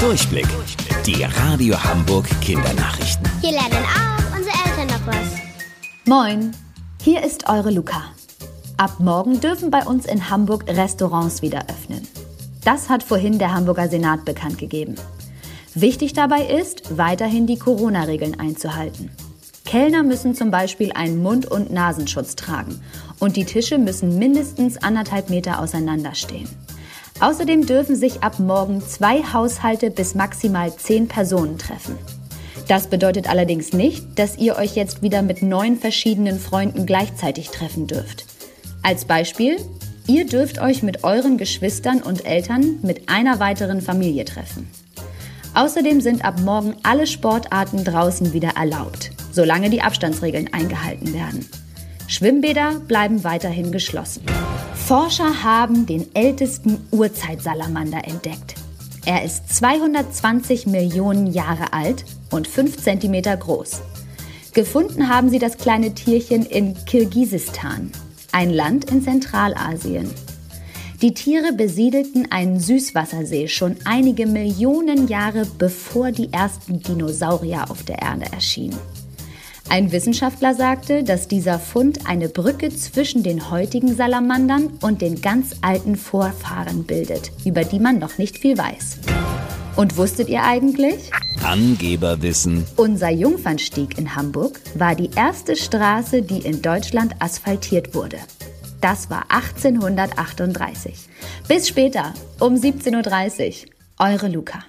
Durchblick. Die Radio Hamburg Kindernachrichten. Hier lernen auch unsere Eltern noch was. Moin, hier ist eure Luca. Ab morgen dürfen bei uns in Hamburg Restaurants wieder öffnen. Das hat vorhin der Hamburger Senat bekannt gegeben. Wichtig dabei ist, weiterhin die Corona-Regeln einzuhalten. Kellner müssen zum Beispiel einen Mund- und Nasenschutz tragen und die Tische müssen mindestens anderthalb Meter auseinanderstehen. Außerdem dürfen sich ab morgen zwei Haushalte bis maximal zehn Personen treffen. Das bedeutet allerdings nicht, dass ihr euch jetzt wieder mit neun verschiedenen Freunden gleichzeitig treffen dürft. Als Beispiel, ihr dürft euch mit euren Geschwistern und Eltern mit einer weiteren Familie treffen. Außerdem sind ab morgen alle Sportarten draußen wieder erlaubt, solange die Abstandsregeln eingehalten werden. Schwimmbäder bleiben weiterhin geschlossen. Forscher haben den ältesten Urzeitsalamander entdeckt. Er ist 220 Millionen Jahre alt und 5 Zentimeter groß. Gefunden haben sie das kleine Tierchen in Kirgisistan, ein Land in Zentralasien. Die Tiere besiedelten einen Süßwassersee schon einige Millionen Jahre bevor die ersten Dinosaurier auf der Erde erschienen. Ein Wissenschaftler sagte, dass dieser Fund eine Brücke zwischen den heutigen Salamandern und den ganz alten Vorfahren bildet, über die man noch nicht viel weiß. Und wusstet ihr eigentlich? Angeberwissen. Unser Jungfernstieg in Hamburg war die erste Straße, die in Deutschland asphaltiert wurde. Das war 1838. Bis später um 17.30 Uhr. Eure Luca.